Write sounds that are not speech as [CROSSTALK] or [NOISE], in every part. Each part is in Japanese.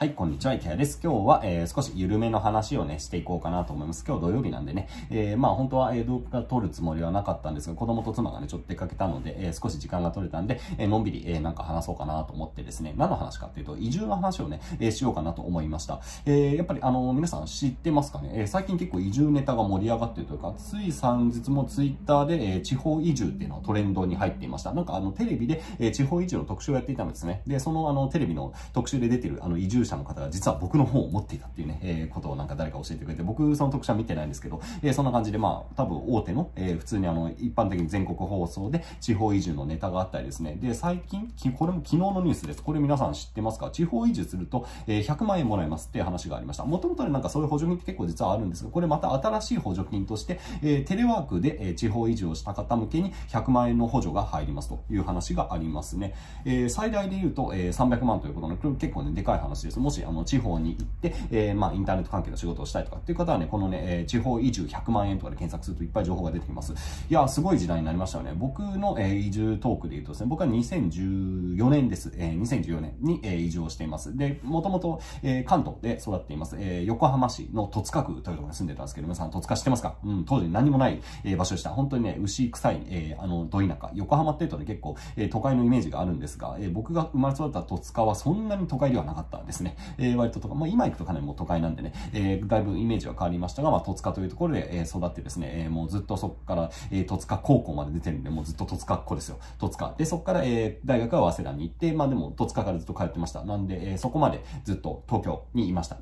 はい、こんにちは、池谷です。今日は、えー、少し緩めの話をね、していこうかなと思います。今日土曜日なんでね、えー、まあ本当は、えー、動画撮るつもりはなかったんですが、子供と妻がね、ちょっと出かけたので、えー、少し時間が取れたんで、えー、のんびり、えー、なんか話そうかなと思ってですね、何の話かっていうと、移住の話をね、えー、しようかなと思いました。えー、やっぱり、あの、皆さん知ってますかね、えー、最近結構移住ネタが盛り上がってるというか、つい3日もツイッターで、えー、地方移住っていうのがトレンドに入っていました。なんかあの、テレビで、えー、地方移住の特集をやっていたんですね。で、そのあの、テレビの特集で出てるあの、移住者の方が実は僕の本を持っていたっていうね、えー、ことをなんか誰か教えてくれて、僕その特集は見てないんですけど、えー、そんな感じでまあ、多分大手の、えー、普通にあの、一般的に全国放送で地方移住のネタがあったりですね。で、最近、これも昨日のニュースです。これ皆さん知ってますか？地方移住すると、えー、100万円もらえますっていう話がありました。もともとね、なんかそういう補助金って結構実はあるんですが、これまた新しい補助金として、えー、テレワークで、えー、地方移住をした方向けに100万円の補助が入りますという話がありますね。えー、最大で言うと、えー、300万ということで、これ結構ね、でかい話です。もし、あの、地方に行って、えー、まあ、インターネット関係の仕事をしたいとかっていう方はね、このね、えー、地方移住100万円とかで検索するといっぱい情報が出てきます。いや、すごい時代になりましたよね。僕の、えー、移住トークで言うとですね、僕は2014年です。えー、2014年に、えー、移住をしています。で、もともと、えー、関東で育っています。えー、横浜市の戸塚区というところに住んでたんですけど、皆さん戸塚知ってますか？うん、当時何もない、えー、場所でした。本当にね、牛臭い、えー、あの、ど田舎。横浜っていうとね、結構、えー、都会のイメージがあるんですが、えー、僕が生まれ育った戸塚はそんなに都会ではなかったんですね。えー、割ととか、まあ今行くとかなりもう都会なんでね、えー、だいぶイメージは変わりましたが、まあ、戸塚というところで、えー、育ってですね、えー、もうずっとそこから、えー、戸塚高校まで出てるんで、もうずっと戸塚っ子ですよ。戸塚。で、そこから、えー、大学は早稲田に行って、まあでも戸塚からずっと通ってました。なんで、えー、そこまでずっと東京にいました。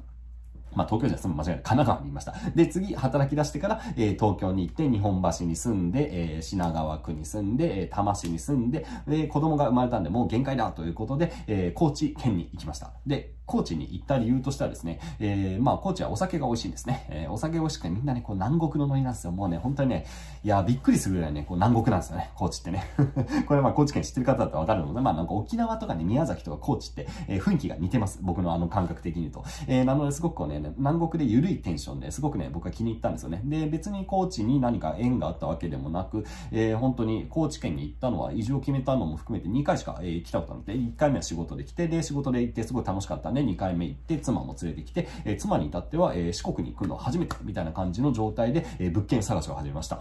まあ、東京じゃ住む間違いない。神奈川にいました。で、次、働き出してから、えー、東京に行って、日本橋に住んで、えー、品川区に住んで、えー、多摩市に住んで、で、子供が生まれたんで、もう限界だということで、えー、高知県に行きました。で、高知に行った理由としてはですね、えー、まあ、高知はお酒が美味しいんですね。えー、お酒美味しくてみんなね、こう南国のノリなんですよ。もうね、本当にね、いや、びっくりするぐらいね、こう南国なんですよね、高知ってね。[LAUGHS] これまあ、高知県知ってる方だったらわかるので、まあ、なんか沖縄とかね、宮崎とか高知って、えー、雰囲気が似てます。僕のあの感覚的に言うと。えー、なので、すごくこうね、南国で緩いテンションですごくね、僕は気に入ったんですよね。で、別に高知に何か縁があったわけでもなく、えー、本当に高知県に行ったのは、移住を決めたのも含めて2回しか、えー、来たことなくて、1回目は仕事で来て、で、仕事で行ってすごい楽しかったんで、2回目行って、妻も連れてきて、えー、妻に至っては、えー、四国に行くの初めてみたいな感じの状態で、えー、物件探しを始めました。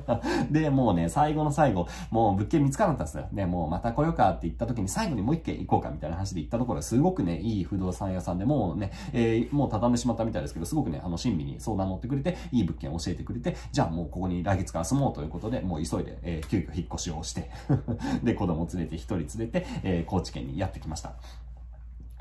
[LAUGHS] で、もうね、最後の最後、もう物件見つからなかったんですよ。ね、もうまた来ようかって言った時に最後にもう一軒行こうかみたいな話で行ったところすごくね、いい不動産屋さんでもうね、えー、もう畳んでしまったみたいですけど、すごくね、あの、親身に相談乗ってくれて、いい物件教えてくれて、じゃあもうここに来月から住もうということで、もう急いで、えー、急遽引っ越しをして [LAUGHS] で、子供連れて一人連れて、えー、高知県にやってきました。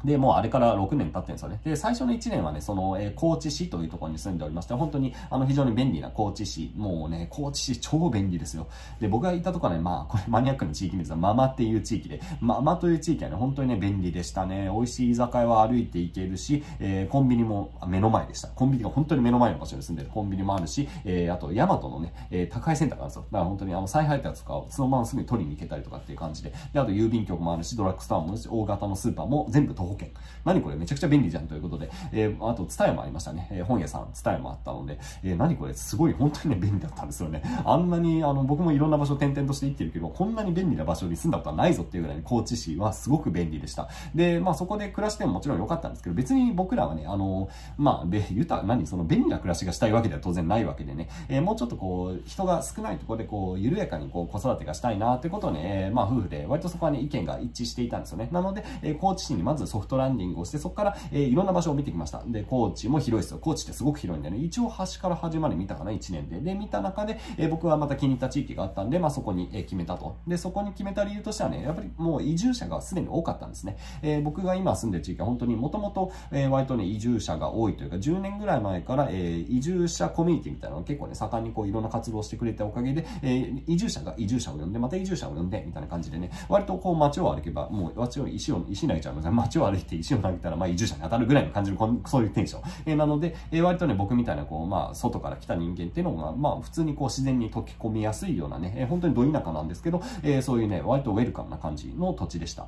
で、もうあれから6年経ってるんですよね。で、最初の1年はね、その、えー、高知市というところに住んでおりまして、本当に、あの、非常に便利な高知市。もうね、高知市超便利ですよ。で、僕がいたところはね、まあ、これマニアックな地域ですが、ママっていう地域で、ママという地域はね、本当にね、便利でしたね。美味しい居酒屋は歩いて行けるし、えー、コンビニも目の前でした。コンビニが本当に目の前の場所に住んでるコンビニもあるし、えー、あと、ヤマトのね、えー、高いセンターがあるんですよ。だから本当にあの、再配達とかをそのまますぐに取りに行けたりとかっていう感じで、で、あと郵便局もあるし、ドラッグストアもあるし、大型のスーパーも全部徒歩何これ？めちゃくちゃ便利じゃんということで、えー、あと、ツタヤもありましたね。えー、本屋さん、ツタヤもあったので、えー、何これ？すごい本当にね、便利だったんですよね。あんなに、あの、僕もいろんな場所転々として生きてるけど、こんなに便利な場所に住んだことはないぞっていうぐらいに高知市はすごく便利でした。で、まあそこで暮らしてももちろん良かったんですけど、別に僕らはね、あの、まあ、で、豊か、何、その便利な暮らしがしたいわけでは当然ないわけでね、えー、もうちょっとこう、人が少ないところでこう、緩やかにこう、子育てがしたいなってことをね、まあ夫婦で割とそこはね、意見が一致していたんですよね。なので、えー、高知市にまずソフトランディングをして、そこから、えー、いろんな場所を見てきました。で、高知も広いですよ。高知ってすごく広いんでね、一応端から端まで見たかな、1年で。で、見た中で、えー、僕はまた気に入った地域があったんで、まあそこに、え、決めたと。で、そこに決めた理由としてはね、やっぱりもう移住者がすでに多かったんですね。え、僕が今住んでる地域は本当にもともと、え、割とね、移住者が多いというか、10年ぐらい前から、え、移住者コミュニティみたいなのが結構ね、盛んにこういろんな活動をしてくれたおかげで、えー、移住者が移住者を呼んで、また移住者を呼んで、みたいな感じでね、割とこう街を歩けば、もう街を石を、石投げちゃうので、街を歩いて石を投げたら、まあ移住者に当たるぐらいの感じの、そういうテンション。えー、なので、えー、割とね、僕みたいな、こう、まあ、外から来た人間っていうのが、まあ、普通にこう、自然に溶け込みやすいようなね、えー、本当にど田舎なんですけど、えー、そういうね、割とウェルカムな感じの土地でした。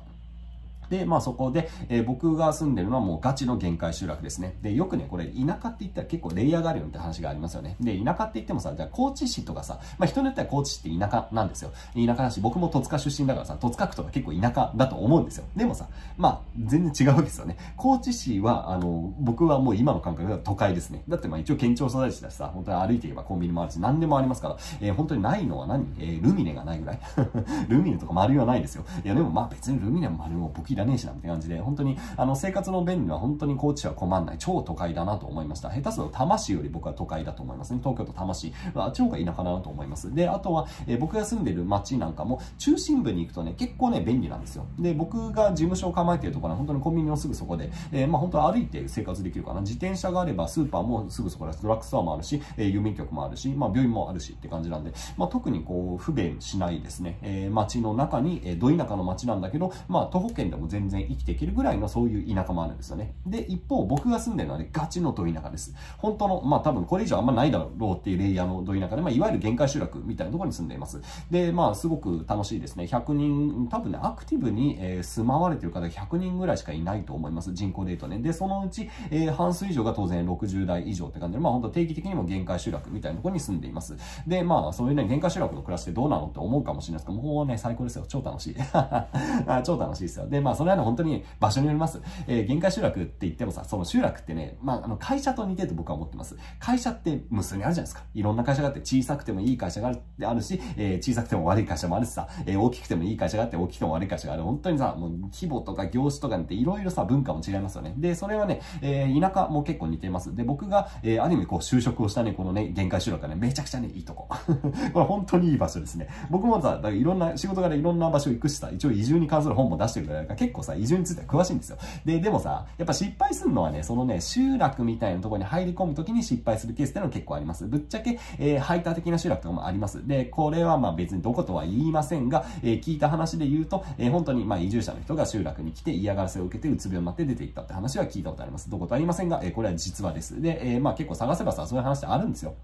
で、まあそこで、えー、僕が住んでるのはもうガチの限界集落ですね。で、よくね、これ田舎って言ったら結構レイヤーがあるよって話がありますよね。で、田舎って言ってもさ、じゃあ高知市とかさ、まあ人によっては高知市って田舎なんですよ。田舎だし、僕も戸塚出身だからさ、戸塚区とか結構田舎だと思うんですよ。でもさ、まあ全然違うわけですよね。高知市は、あの、僕はもう今の感覚では都会ですね。だってまあ一応県庁所在地だしさ、本当に歩いていけばコンビニもあるし、何でもありますから、えー、本当にないのは何？えー、ルミネがないぐらい [LAUGHS] ルミネとか丸いはないですよ。いやでもまあ別にルミネも丸いも僕らねえしなって感じで、本当にあの生活の便利は本当に高知は困んない。超都会だなと思いました。下手すると多摩市より僕は都会だと思いますね。東京都多摩市。あっちの方が田舎だなと思います。で、あとは、えー、僕が住んでる街なんかも中心部に行くとね、結構ね、便利なんですよ。で、僕が事務所を構えてるところは本当にコンビニのすぐそこで、えー、まあ本当歩いて生活できるかな。自転車があればスーパーもすぐそこです。ドラッグストアもあるし、えー、郵便局もあるし、まあ病院もあるしって感じなんで、まあ特にこう不便しないですね。えー、街の中に、えー、ど田舎の街なんだけど、まあ徒歩圏でも全然生きていけるぐらいのそういう田舎もあるんですよね。で、一方僕が住んでるのはね、ガチのど田舎です。本当の、まあ多分これ以上あんまないだろうっていうレイヤーのど田舎で、まあいわゆる限界集落みたいなところに住んでいます。で、まあすごく楽しいですね。100人、多分ね、アクティブに、えー、住まわれてる方100人ぐらいしかいないと思います。人口で言うとね。で、そのうち、えー、半数以上が当然60代以上って感じで、まあ本当定期的にも限界集落みたいなところに住んでいます。で、まあそういうね、限界集落の暮らしってどうなのって思うかもしれないですけど、もうね、最高ですよ。超楽しい。[LAUGHS] 超楽しいですよ。で、まあそれはね、本当に場所によります。えー、限界集落って言ってもさ、その集落ってね、まああの会社と似てると僕は思ってます。会社って無数にあるじゃないですか。いろんな会社があって小さくてもいい会社があるあるし、えー、小さくても悪い会社もあるしさ、えー、大きくてもいい会社があって大きくても悪い会社がある。本当にさ、もう規模とか業種とかっていろいろさ、文化も違いますよね。で、それはね、えー、田舎も結構似てます。で、僕が、えー、ある意味こう就職をしたね、このね、限界集落がね、めちゃくちゃね、いいとこ。[LAUGHS] これ本当にいい場所ですね。僕もさ、だからいろんな、仕事柄いろんな場所行くしさ、一応移住に関する本も出してるから、結構さ、移住については詳しいんですよ。で、でもさ、やっぱ失敗するのはね、そのね、集落みたいなところに入り込むときに失敗するケースっていうのは結構あります。ぶっちゃけ、えー、排他的な集落とかもあります。で、これはまあ別にどことは言いませんが、えー、聞いた話で言うと、えー、本当にまあ移住者の人が集落に来て嫌がらせを受けてうつ病になって出ていったって話は聞いたことあります。どことは言いませんが、えー、これは実話です。で、えー、まあ結構探せばさ、そういう話ってあるんですよ。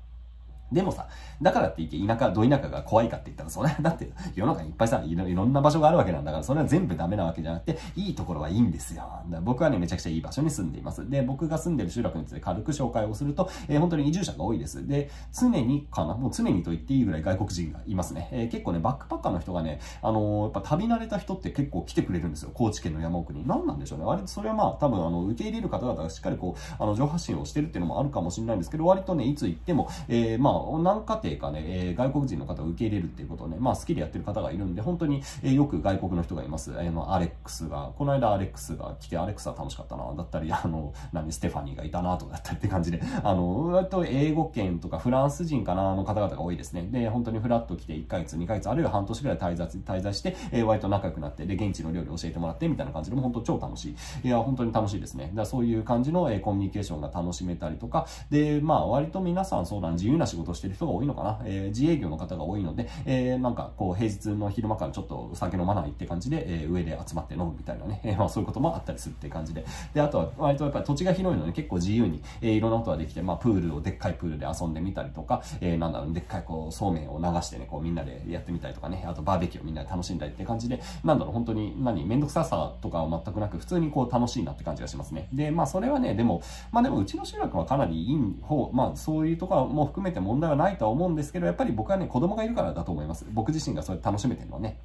でもさ、だからって言って田舎、ど田舎が怖いかって言ったらそれ [LAUGHS] だって世の中にいっぱいさいろ、いろんな場所があるわけなんだから、それは全部ダメなわけじゃなくて、いいところはいいんですよ。僕はね、めちゃくちゃいい場所に住んでいます。で、僕が住んでる集落について軽く紹介をすると、えー、本当に移住者が多いです。で、常にかな、もう常にと言っていいぐらい外国人がいますね。えー、結構ね、バックパッカーの人がね、あのー、やっぱ旅慣れた人って結構来てくれるんですよ。高知県の山奥に。何なんでしょうね。割とそれはまあ、多分あの、受け入れる方々がしっかりこう、あの、上発信をしてるっていうのもあるかもしれないんですけど、割とね、いつ行っても、え、まあ、あ何家庭かね、えー、外国人の方を受け入れるっていうことをね、まあ好きでやってる方がいるんで、本当に、えー、よく外国の人がいます。あの、アレックスが、この間アレックスが来て、アレックスは楽しかったな、だったり、あの、何、ステファニーがいたな、とかだったりって感じで、あの、割と英語圏とかフランス人かな、の方々が多いですね。で、本当にフラッと来て1ヶ月、2ヶ月、あるいは半年ぐらい滞在、滞在して、えー、割と仲良くなって、で、現地の料理教えてもらって、みたいな感じでも本当超楽しい。いや、本当に楽しいですね。だそういう感じの、えー、コミュニケーションが楽しめたりとか、で、まあ、割と皆さんそうだ自由な仕事をしてる人が多いのかな？えー、自営業の方が多いので、えー、なんかこう平日の昼間からちょっと酒飲まないって感じで、えー、上で集まって飲むみたいなね、えー、まあそういうこともあったりするって感じで、で、あとは割とやっぱり土地が広いので結構自由に、えー、いろんなことができて、まあプールをでっかいプールで遊んでみたりとか、えー、なんだろう、でっかいこうそうめんを流してね、こうみんなでやってみたりとかね、あとバーベキューをみんなで楽しんだりって感じで、なんだろう、本当に何、めんどくささとかは全くなく、普通にこう楽しいなって感じがしますね。で、まあそれはね、でも、まあでもうちの集落はかなりいい方、まあそういうところも含めても問題はないとは思うんですけど、やっぱり僕はね、子供がいるからだと思います。僕自身がそれ楽しめてるのはね。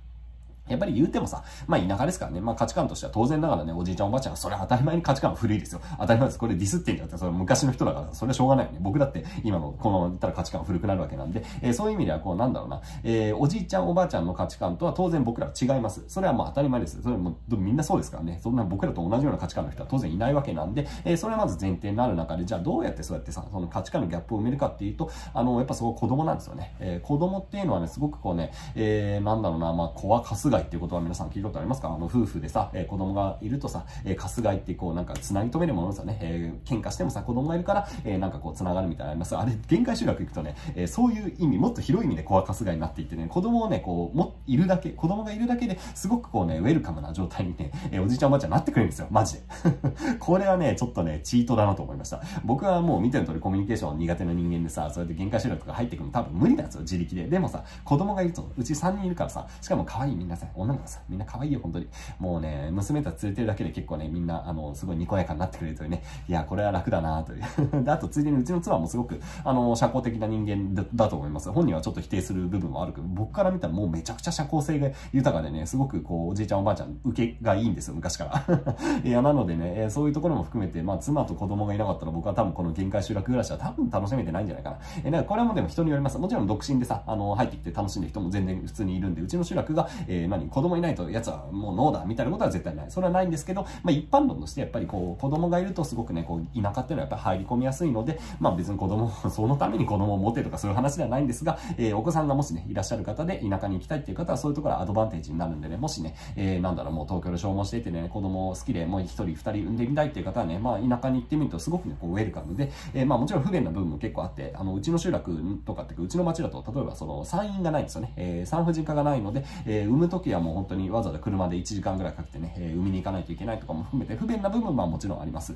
やっぱり言うてもさ、まあ田舎ですからね、まあ価値観としては当然ながらね、おじいちゃんおばあちゃんがそれは当たり前に価値観は古いですよ。当たり前です。これディスってんじゃなくて、それ昔の人だから、それはしょうがないよね。僕だって今のこのまま言ったら価値観は古くなるわけなんで、えー、そういう意味ではこうなんだろうな、えー、おじいちゃんおばあちゃんの価値観とは当然僕らは違います。それはもう当たり前です。それもみんなそうですからね。そんな僕らと同じような価値観の人は当然いないわけなんで、えー、それはまず前提になる中で、じゃあどうやってそうやってさ、その価値観のギャップを埋めるかっていうと、あの、やっぱそこ子供なんですよね。えー、子供っていうのはね、すごくこうね、えー、なんだろうな、まあ、子はカスガイっていう言葉皆さん聞いたことありますか？あの、夫婦でさ、えー、子供がいるとさ、えー、カスガイってこう、なんか、繋ぎ止めるものですよね。えー、喧嘩してもさ、子供がいるから、えー、なんかこう、繋がるみたいなあります。あれ、限界集落行くとね、えー、そういう意味、もっと広い意味でコアカスガイになっていってね、子供をね、こう、も、いるだけ、子供がいるだけですごくこうね、ウェルカムな状態にね、えー、おじいちゃんおばあちゃんなってくれるんですよ。マジで。[LAUGHS] これはね、ちょっとね、チートだなと思いました。僕はもう見ての通りコミュニケーション苦手な人間でさ、それで限界集落とか入ってくるの多分無理なんですよ、自力で。でもさ、子供がいると、うち3人いるからさ、しかも可愛いみんなさ、女の子さ、みんな可愛いよ、本当に。もうね、娘たち連れてるだけで結構ね、みんな、あの、すごいにこやかになってくれるというね、いや、これは楽だなという。[LAUGHS] で、あと、ついでにうちの妻もすごく、あの、社交的な人間だと思います。本人はちょっと否定する部分もあるけど、僕から見たらもうめちゃくちゃ社交性が豊かでね、すごくこう、おじいちゃんおばあちゃん、受けがいいんですよ、昔から。[LAUGHS] いや、なのでね、そういうところも含めて、まあ、妻と子供がいなかったら僕は多分この限界集落暮らしは多分楽しめてないんじゃないかな。え、なんかこれはもうでも人によります。もちろん独身でさ、あの、入ってきて楽しんでる人も全然普通にいるんで、うちの集落が、えー、何、子供いないと奴はもうノーだ、みたいなことは絶対ない。それはないんですけど、まあ、一般論としてやっぱりこう、子供がいるとすごくね、こう、田舎っていうのはやっぱ入り込みやすいので、まあ別に子供、[LAUGHS] そのために子供を持てとかそういう話ではないんですが、えー、お子さんがもしね、いらっしゃる方で田舎に行きたいっていう方はそういうところはアドバンテージになるんでね、もしね、えー、なんだろう、もう東京で消耗していてね、子供好きでもう一人二人産んでみたいっていう方はね、まあ田舎に行ってみるとすごくね、こうウェルカムで、えー、まあもちろん不便な部分も結構あって、あの、うちの集落とかってうちの町だと、例えばその産院がないんですよね。えー、産婦人科がないので、えー、産むと時はもう本当にわざわざ車で1時間ぐらいかけてね、えー、産みに行かないといけないとかも含めて不便な部分はもちろんあります。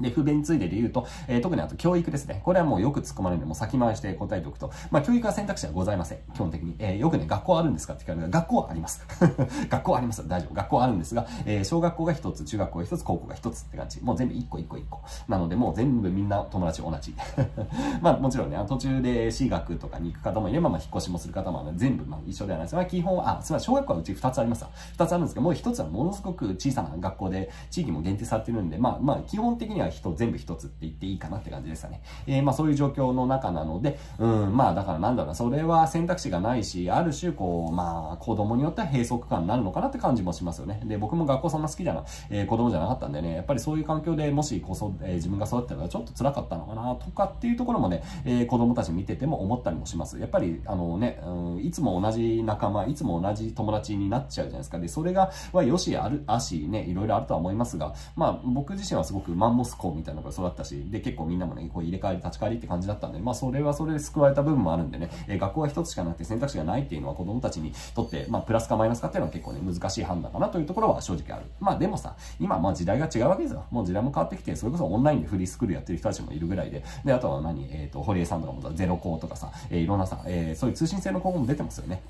で、不便ついでで言うと、えー、特にあと教育ですね。これはもうよく突っ込まれるので、もう先回して答えておくと、まあ教育は選択肢はございません。基本的に。えー、よくね、学校あるんですかって聞かれる学校はあります。[LAUGHS] 学校あります。大丈夫。学校あるんですが、えー、小学校が一つ、中学校が一つ、高校が一つって感じ。もう全部一個一個一個。なので、もう全部みんな友達同じ。[LAUGHS] まあもちろんね、途中で私学とかに行く方もいれば、まあ引っ越しもする方も全部まあ一緒ではないです。まあ基本は、あ、すみません、小学校はうち二つあります二つあるんですけど、もう一つはものすごく小さな学校で、地域も限定されてるんで、まあまあ基本的には人、全部一つって言っていいかなって感じですかね。えー、まあそういう状況の中なので、うん、まあだからなんだろうな、それは選択肢がないし、ある種こう、まあ子供によっては閉塞感になるのかなって感じもしますよね。で、僕も学校そんな好きじゃな、えー、子供じゃなかったんでね、やっぱりそういう環境でもしこそ、えー、自分が育ってたらちょっと辛かったのかなとかっていうところもね、えー、子供たち見てても思ったりもします。やっぱり、あのね、うん、いつも同じ仲間、いつも同じ友達になっちゃうじゃないですか。で、それが、はよしある、あしね、いろいろあるとは思いますが、まあ僕自身はすごくマンモス校みたいなのが育ったし、で、結構みんなもね、こう入れ替わり立ち替わりって感じだったんで、まあそれはそれで救われた部分もあるんでね、えー、学校は一つしかなくて選択肢がないっていうのは子供たちにとって、まあプラスかマイナスかっていうのは結構ね、難しい判断かなというところは正直ある。まあでもさ、今まあ時代が違うわけですよ。もう時代も変わってきて、それこそオンラインでフリースクールやってる人たちもいるぐらいで、で、あとは何、えっ、ー、と、堀江さんとかもゼロ校とかさ、えー、いろんなさ、えー、そういう通信制の高校も出てますよね。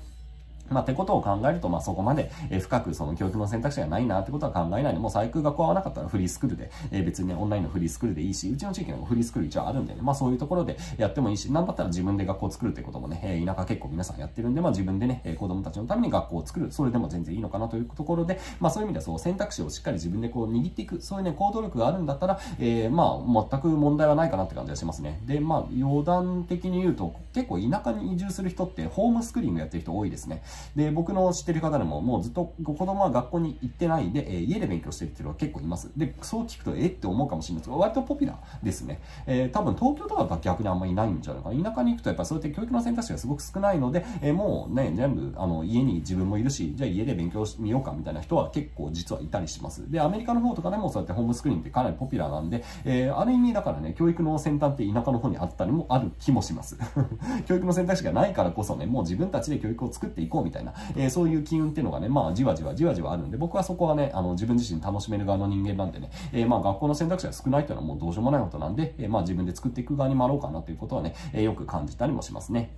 まあ、ってことを考えると、まあ、そこまで、え深くその教育の選択肢がないなってことは考えないで、もう最空学校合わなかったらフリースクールで、えー、別にね、オンラインのフリースクールでいいし、うちの地域のフリースクール一応あるんでね、まあ、そういうところでやってもいいし、なんだったら自分で学校を作るってこともね、え田舎結構皆さんやってるんで、まあ、自分でね、え子供たちのために学校を作る、それでも全然いいのかなというところで、まあ、そういう意味ではそう、選択肢をしっかり自分でこう握っていく、そういうね、行動力があるんだったら、えー、まあ、全く問題はないかなって感じがしますね。で、まあ、余談的に言うと、結構田舎に移住する人って、ホームスクリーングやってる人多いですね。で、僕の知ってる方でも、もうずっと子供は学校に行ってないで、え、家で勉強してるっていうのは結構います。で、そう聞くと、えって思うかもしれないですが、割とポピュラーですね。えー、多分東京とかだと逆にあんまりいないんじゃないかな。田舎に行くとやっぱそうやって教育の選択肢がすごく少ないので、えー、もうね、全部、あの、家に自分もいるし、じゃあ家で勉強してみようかみたいな人は結構実はいたりします。で、アメリカの方とかでもそうやってホームスクリーンってかなりポピュラーなんで、えー、ある意味だからね、教育の先端って田舎の方にあったりもある気もします。[LAUGHS] 教育の選択肢がないからこそね、もう自分たちで教育を作っていこうみたいな、えー、そういう機運っていうのがね、まあじわじわじわじわあるんで、僕はそこはね、あの自分自身楽しめる側の人間なんでね、えー、まあ学校の選択肢が少ないというのはもうどうしようもないことなんで、えー、まあ自分で作っていく側に回ろうかなということはね、えー、よく感じたりもしますね。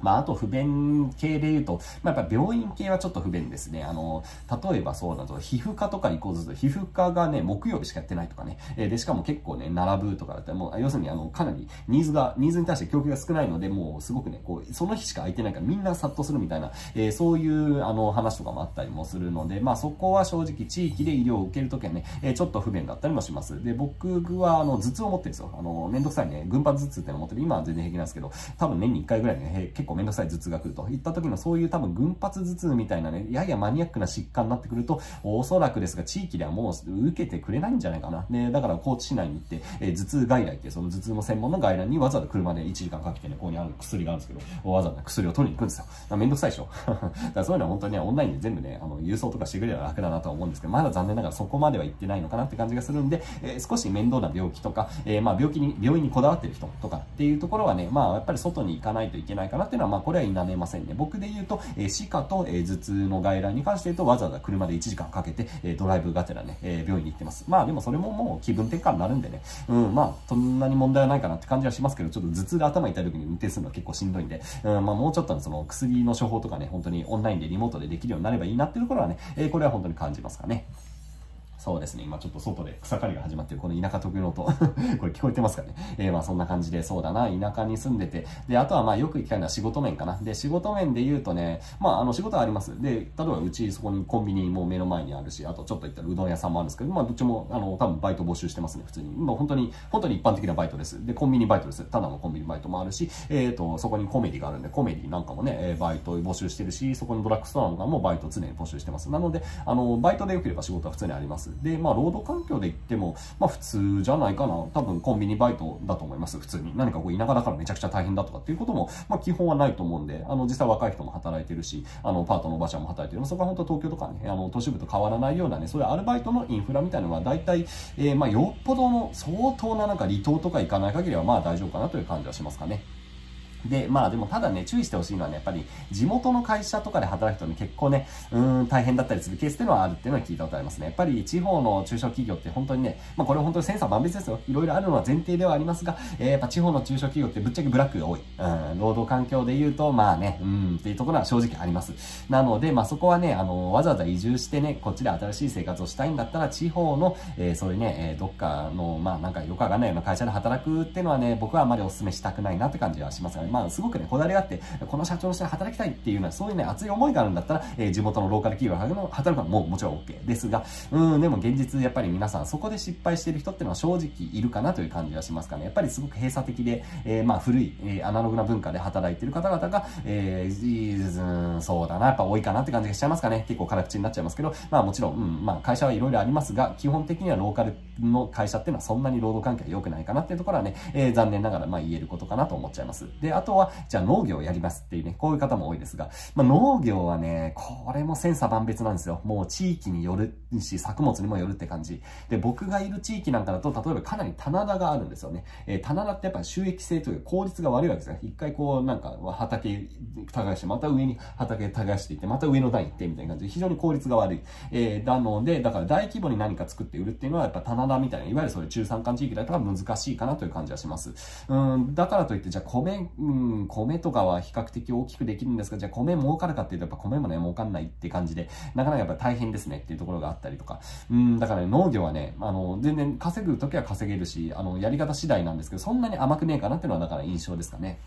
まあ、あと不便系で言うと、まあ、やっぱ病院系はちょっと不便ですね。あの、例えばそうだと、皮膚科とか行こうとすると、皮膚科がね、木曜日しかやってないとかね。えー、で、しかも結構ね、並ぶとかだったら、もう、要するにあの、かなりニーズが、ニーズに対して供給が少ないので、もうすごくね、こう、その日しか空いてないからみんな殺到するみたいな、えー、そういう、あの、話とかもあったりもするので、まあ、そこは正直地域で医療を受けるときはね、えー、ちょっと不便だったりもします。で、僕は、あの、頭痛を持ってるんですよ。あの、めんどくさいね、群発頭痛ってのを持ってる。今は全然平気なんですけど、多分年に1回ぐらいね、結構めんどくさい頭痛が来るといった時のそういう多分群発頭痛みたいなね、ややマニアックな疾患になってくると、おそらくですが地域ではもう受けてくれないんじゃないかな。ね、だから高知市内に行って、えー、頭痛外来ってその頭痛の専門の外来にわざわざ車で1時間かけてね、ここにある薬があるんですけど、わざわざ薬を取りに行くんですよ。めんどくさいでしょ。[LAUGHS] だからそういうのは本当にね、オンラインで全部ね、あの、郵送とかしてくれれば楽だなとは思うんですけど、まだ残念ながらそこまでは行ってないのかなって感じがするんで、えー、少し面倒な病気とか、えー、まあ病気に、病院にこだわってる人とかっていうところはね、まあやっぱり外に行かないといけないかなってていうのは、まあ、これは否めませんね。僕で言うと、え、歯科と、え、頭痛の外来に関して言うと、わざわざ車で1時間かけて、え、ドライブがてらね、え、病院に行ってます。まあ、でもそれももう気分転換になるんでね、うん、まあ、そんなに問題はないかなって感じはしますけど、ちょっと頭痛で頭痛い時に運転するのは結構しんどいんで、うん、まあ、もうちょっとその薬の処方とかね、本当にオンラインでリモートでできるようになればいいなっていうところはね、え、これは本当に感じますかね。そうですね。今ちょっと外で草刈りが始まってるこの田舎特有の音 [LAUGHS] これ聞こえてますかね？えー、まあそんな感じで、そうだな、田舎に住んでて、で、あとはまあよく行きたいのは仕事面かな。で、仕事面で言うとね、まああの仕事はあります。で、例えばうちそこにコンビニも目の前にあるし、あとちょっと行ったらうどん屋さんもあるんですけど、まあどっちもあの多分バイト募集してますね、普通に。まあ本当に、本当に一般的なバイトです。で、コンビニバイトです。ただのコンビニバイトもあるし、えっ、ー、と、そこにコメディがあるんで、コメディなんかもね、バイト募集してるし、そこにドラッグストアなんかもバイト常に募集してます。なので、あの、バイトで良ければ仕事は普通にあります。で、まあ労働環境で言っても、まあ普通じゃないかな。多分コンビニバイトだと思います、普通に。何かこう田舎だからめちゃくちゃ大変だとかっていうことも、まあ基本はないと思うんで、あの実際若い人も働いてるし、あのパートのおばちゃんも働いてる。そこは本当東京とかね、あの都市部と変わらないようなね、そういうアルバイトのインフラみたいなのは大体、えー、まあよっぽどの相当ななんか離島とか行かない限りはまあ大丈夫かなという感じはしますかね。で、まあでもただね、注意してほしいのはね、やっぱり地元の会社とかで働くとね、結構ね、うん、大変だったりするケースっていうのはあるっていうのは聞いたことありますね。やっぱり地方の中小企業って本当にね、まあこれ本当に千差万別ですよ。いろいろあるのは前提ではありますが、えー、やっぱ地方の中小企業ってぶっちゃけブラックが多い。うん、労働環境で言うと、まあね、うん、っていうところは正直あります。なので、まあそこはね、あの、わざわざ移住してね、こっちで新しい生活をしたいんだったら、地方の、えー、そういうね、えー、どっかの、まあなんかよくわかんないような会社で働くっていうのはね、僕はあまりお勧めしたくないなって感じはしますが、ね、まあすごくね、こだわりがあって、この社長の下で働きたいっていうのは、そういうね、熱い思いがあるんだったら、えー、地元のローカル企業で働くのはもうもちろん OK ですが、うん、でも現実やっぱり皆さんそこで失敗してる人っていうのは正直いるかなという感じはしますかね。やっぱりすごく閉鎖的で、えー、まあ古い、えー、アナログな文化で働いてる方々が、えー、うん、そうだな、やっぱ多いかなって感じがしちゃいますかね。結構辛口になっちゃいますけど、まあもちろん、うん、まあ会社はいろいろありますが、基本的にはローカルの会社っていうのはそんなに労働環境は良くないかなっていうところはね、えー、残念ながらまあ言えることかなと思っちゃいます。で、あとは、じゃあ農業をやりますっていうね、こういう方も多いですが、まあ、農業はね、これも千差万別なんですよ。もう地域によるし、作物にもよるって感じ。で、僕がいる地域なんかだと、例えばかなり棚田があるんですよね。えー、棚田ってやっぱ収益性というか効率が悪いわけですよ。一回こう、なんか畑耕して、また上に畑耕していって、また上の段行ってみたいな感じで、非常に効率が悪い。えー、なので、だから大規模に何か作って売るっていうのは、やっぱ棚田みたいな、いわゆるそういう中山間地域だったら難しいかなという感じはします。うん、だからといって、じゃあ米、うん、米とかは比較的大きくできるんですが、じゃあ米儲かるかっていうと、やっぱ米もね、儲かんないって感じで、なかなかやっぱ大変ですねっていうところがあったりとか、うん、だからね、農業はね、あの、全然稼ぐときは稼げるし、あの、やり方次第なんですけど、そんなに甘くねえかなっていうのは、だから印象ですかね。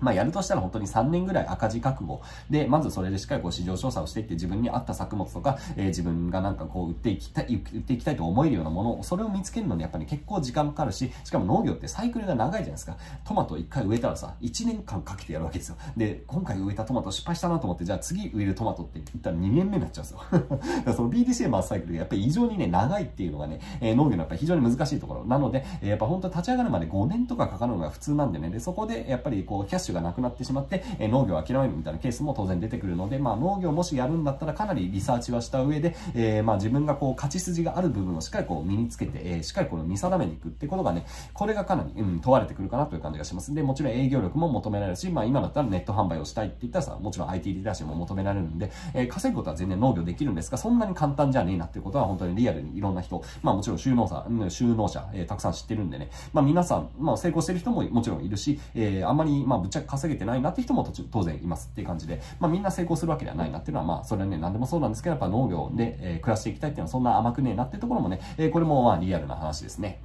まあ、やるとしたら本当に3年ぐらい赤字覚悟で、まずそれでしっかりこう市場調査をしていって自分に合った作物とか、えー、自分がなんかこう売っていきたい、売っていきたいと思えるようなものを、それを見つけるのにやっぱり結構時間かかるし、しかも農業ってサイクルが長いじゃないですか。トマト1回植えたらさ、1年間かけてやるわけですよ。で、今回植えたトマト失敗したなと思って、じゃあ次植えるトマトって言ったら2年目になっちゃうんですよ。[LAUGHS] その BDCA 回すサイクルがやっぱり異常にね、長いっていうのがね、えー、農業のやっぱり非常に難しいところ。なので、えー、やっぱ本当立ち上がるまで5年とかかかるのが普通なんでね、で、そこでやっぱりこうキャッシュがなくなってしまって、え農業を諦めるみたいなケースも当然出てくるので、まあ、農業もしやるんだったらかなりリサーチはした上で、えー、まあ、自分がこう、勝ち筋がある部分をしっかりこう、身につけて、えー、しっかりこの見定めにいくってことがね、これがかなり、うん、問われてくるかなという感じがします。で、もちろん営業力も求められるし、まあ、今だったらネット販売をしたいって言ったらさ、もちろん IT リテラシーも求められるんで、えー、稼ぐことは全然農業できるんですが、そんなに簡単じゃねえなっていうことは本当にリアルにいろんな人、まあもちろん収納者、収納者、えー、たくさん知ってるんでね、まあ皆さん、まあ成功してる人ももちろんいるし、えー、あんまり、まあぶっちゃけ稼げてないなって人も当然いますっていう感じで、まあみんな成功するわけではないなっていうのは、まあそれはね、何でもそうなんですけど、やっぱ農業で、えー、暮らしていきたいっていうのはそんな甘くねえなっていうところもね、えー、これもまあリアルな話ですね。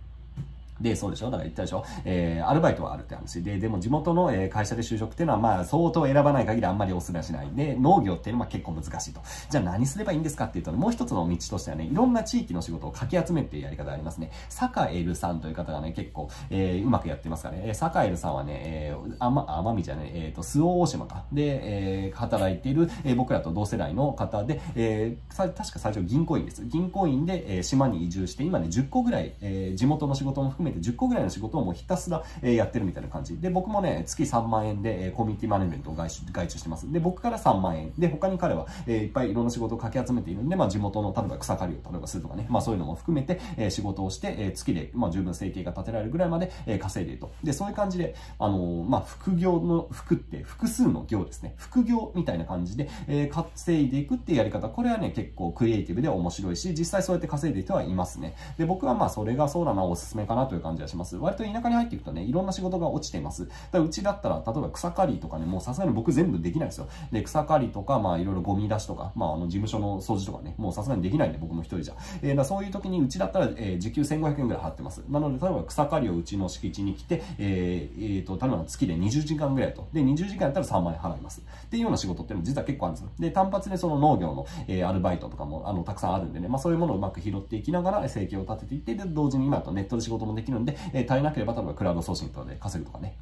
で、そうでしょ？だから言ったでしょ？えー、アルバイトはあるって話。で、でも地元の、えー、会社で就職っていうのは、まあ、相当選ばない限りあんまりおすすめはしない。で、農業っていうのは結構難しいと。じゃあ何すればいいんですかっていうと、もう一つの道としてはね、いろんな地域の仕事をかき集めっていうやり方がありますね。サカエルさんという方がね、結構、えー、うまくやってますからね。サカエルさんはね、えー、あま、奄美じゃね、えっ、ー、と、周防大島か。で、えー、働いている、えー、僕らと同世代の方で、えー、確か最初銀行員です。銀行員で、えー、島に移住して、今ね、10個ぐらい、えー、地元の仕事も含めめて10個ぐらいの仕事をもうひたすら、やってるみたいな感じ。で、僕もね、月3万円で、コミュニティマネジメントを外注してます。で、僕から3万円。で、他に彼は、いっぱいいろんな仕事をかき集めているんで、まあ地元の、例えば草刈りを例えばするとかね、まあそういうのも含めて、仕事をして、月で、まあ十分生計が立てられるぐらいまで、稼いでいると。で、そういう感じで、あの、まあ副業の、副って複数の業ですね。副業みたいな感じで、稼いでいくっていうやり方、これはね、結構クリエイティブで面白いし、実際そうやって稼いでいてはいますね。で、僕はまあそれがそうだな、おすすめかなという感じはします。割と田舎に入っていくとね、いろんな仕事が落ちています。だからうちだったら、例えば草刈りとかね、もうさすがに僕全部できないですよ。で、草刈りとか、まあいろいろゴミ出しとか、まああの事務所の掃除とかね、もうさすがにできないんで僕も一人じゃ。えー、だそういう時にうちだったら、えー、時給1500円ぐらい払ってます。なので、例えば草刈りをうちの敷地に来て、えー、えー、と、例えば月で20時間ぐらいと。で、20時間やったら3万円払います。っていうような仕事っていうのも実は結構あるんですよ。で、単発でその農業の、えー、アルバイトとかも、あの、たくさんあるんでね、まあそういうものをうまく拾っていきながら生計を立てていって、で、同時に今とネットで仕事もでできるんで、えー、足りなければ例えばクラウドソーシングとかで稼ぐとかね。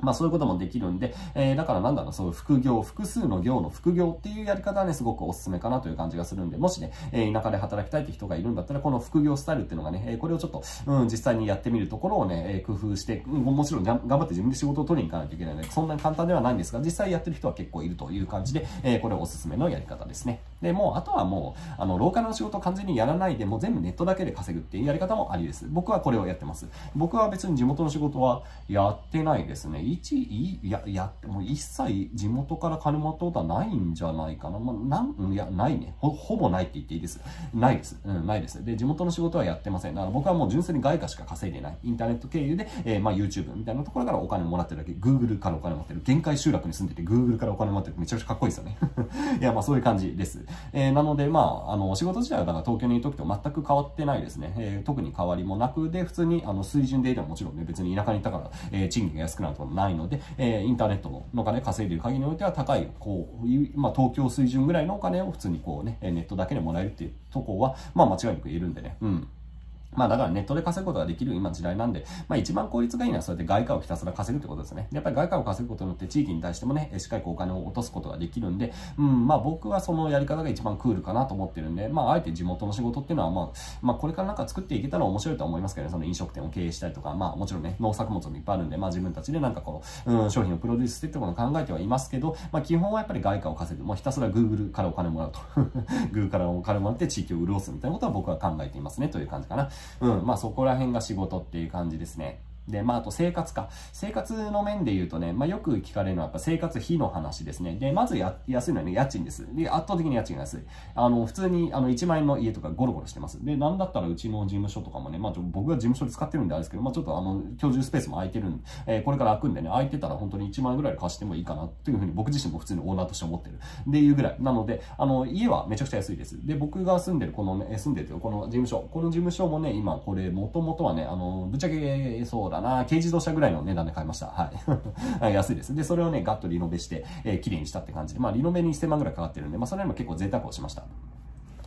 まあそういうこともできるんで、えー、だからなんだろう、そういう副業、複数の業の副業っていうやり方はね、すごくおすすめかなという感じがするんで、もしね、えー、田舎で働きたいって人がいるんだったら、この副業スタイルっていうのがね、えー、これをちょっと、うん、実際にやってみるところをね、え、工夫して、うん、もちろん頑張って自分で仕事を取りに行かないといけないので、そんなに簡単ではないんですが、実際やってる人は結構いるという感じで、え、これおすすめのやり方ですね。で、もう、あとはもう、あの、ローカルの仕事を完全にやらないで、もう全部ネットだけで稼ぐっていうやり方もありです。僕はこれをやってます。僕は別に地元の仕事はやってないですね。一、いや、やっても一切地元から金もらったことはないんじゃないかな。まあ、なん、いや、ないね。ほ、ほぼないって言っていいです。ないです。うん、ないです。で、地元の仕事はやってません。だから僕はもう純粋に外貨しか稼いでない。インターネット経由で、えー、まあ YouTube みたいなところからお金もらってるだけ。Google からお金もらってる。限界集落に住んでて Google からお金もらってる。めちゃくちゃかっこいいですよね。[LAUGHS] いや、まあそういう感じです。えー、なので、まあ、あの、仕事自体はだから東京にいる時と全く変わってないですね。えー、特に変わりもなくで、普通にあの水準でいればもちろんね、別に田舎にいたから、えー、賃金が安くなるとかないので、えー、インターネットのお金稼いでいる限りにおいては高い、こう、まあ、東京水準ぐらいのお金を普通にこうね、ネットだけでもらえるっていうところは、まあ間違いなく言えるんでね。うん。まあだからネットで稼ぐことができる今時代なんで、まあ一番効率がいいのはそうやって外貨をひたすら稼ぐってことですね。やっぱり外貨を稼ぐことによって地域に対してもね、しっかりこうお金を落とすことができるんで、うん、まあ僕はそのやり方が一番クールかなと思ってるんで、まああえて地元の仕事っていうのはまあ、まあこれからなんか作っていけたら面白いと思いますけどね、その飲食店を経営したりとか、まあもちろんね、農作物もいっぱいあるんで、まあ自分たちでなんかこの、うん、商品をプロデュースしてってことを考えてはいますけど、まあ基本はやっぱり外貨を稼ぐ。もうひたすら Google からお金もらうと。[LAUGHS] Google からお金もらって地域を潤すみたいなことは僕は考えていますね、という感じかな。うん、まあそこら辺が仕事っていう感じですね。で、まあ、あと生活か。生活の面で言うとね、まあ、よく聞かれるのはやっぱ生活費の話ですね。で、まずや、安いのはね、家賃です。で、圧倒的に家賃が安い。あの、普通に、あの、1万円の家とかゴロゴロしてます。で、なんだったらうちの事務所とかもね、まあ、僕が事務所で使ってるんであれですけど、まあ、ちょっとあの、居住スペースも空いてるんで、えー、これから空くんでね、空いてたら本当に1万円ぐらい貸してもいいかな、というふうに僕自身も普通にオーナーとして思ってる。で、いうぐらい。なので、あの、家はめちゃくちゃ安いです。で、僕が住んでる、このね、住んでるこの事務所。この事務所もね、今、これ、もともとはね、あの、ぶっちゃけ、そうだな、軽自動車ぐらいの値段で買いました。[LAUGHS] はい。安いです。で、それをね、ガッとリノベして、えー、綺麗にしたって感じで、まあ、リノベに1000万ぐらいかかってるんで、まあ、それも結構贅沢をしました。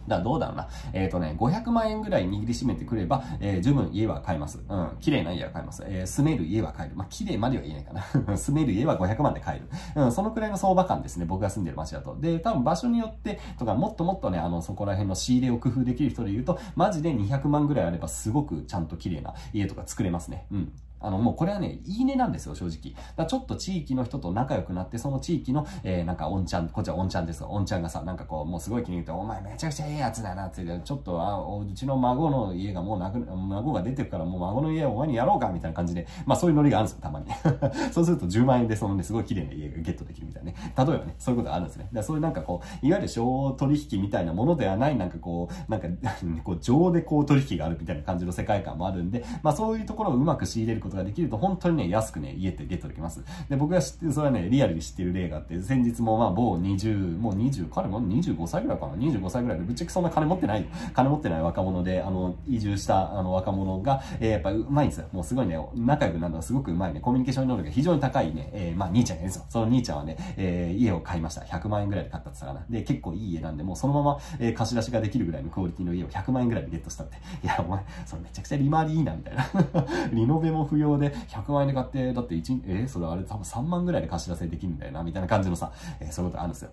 だどうだろうな。えっ、ー、とね、500万円ぐらい握りしめてくれば、えー、十分家は買えます。うん。綺麗な家は買えます。えー、住める家は買える。まあ、綺麗までは言えないかな。[LAUGHS] 住める家は500万で買える。うん、そのくらいの相場感ですね。僕が住んでる街だと。で、多分場所によって、とか、もっともっとね、あの、そこら辺の仕入れを工夫できる人で言うと、マジで200万ぐらいあれば、すごくちゃんと綺麗な家とか作れますね。うん。あの、もうこれはね、いいねなんですよ、正直。だちょっと地域の人と仲良くなって、その地域の、えー、なんか、おんちゃん、こっちはおんちゃんですおんちゃんがさ、なんかこう、もうすごい気に入って、お前めちゃくちゃええやつだな、って言って、ちょっと、あ、うちの孫の家がもうなく、孫が出てるから、もう孫の家をお前にやろうか、みたいな感じで、まあそういうノリがあるんですよ、たまに。[LAUGHS] そうすると10万円で、そのね、すごい綺麗な家がゲットできるみたいなね。例えばね、そういうことがあるんですね。だそういうなんかこう、いわゆる小取引みたいなものではない、なんかこう、なんか、[LAUGHS] こう、情でこう取引があるみたいな感じの世界観もあるんで、まあそういうところをうまく仕入れることができると、本当にね、安くね、家ってゲットできます。で、僕が知ってる、それはね、リアルに知ってる例があって、先日もまあ、某20、もう20、彼も25歳ぐらいかな ?25 歳ぐらいで、ぶっちゃけそんな金持ってない、金持ってない若者で、あの、移住したあの若者が、えー、やっぱうまいんですよ。もうすごいね、仲良くなるのはすごくうまいね、コミュニケーション能力が非常に高いね、えー、まあ、兄ちゃんがいるんですよ。その兄ちゃんはね、えー、家を買いました。100万円ぐらいで買ったって言ったかな。で、結構いい家なんで、もうそのまま、えー、貸し出しができるぐらいのクオリティの家を100万円ぐらいでゲットしたって。いや、お前、それめちゃくちゃ利回りいいな、みたいな。[LAUGHS] リノベも不要で100万円で買って、だって1、えー、それあれ多分3万ぐらいで貸し出せできるんだよな、みたいな感じのさ、えー、そういうことあるんですよ。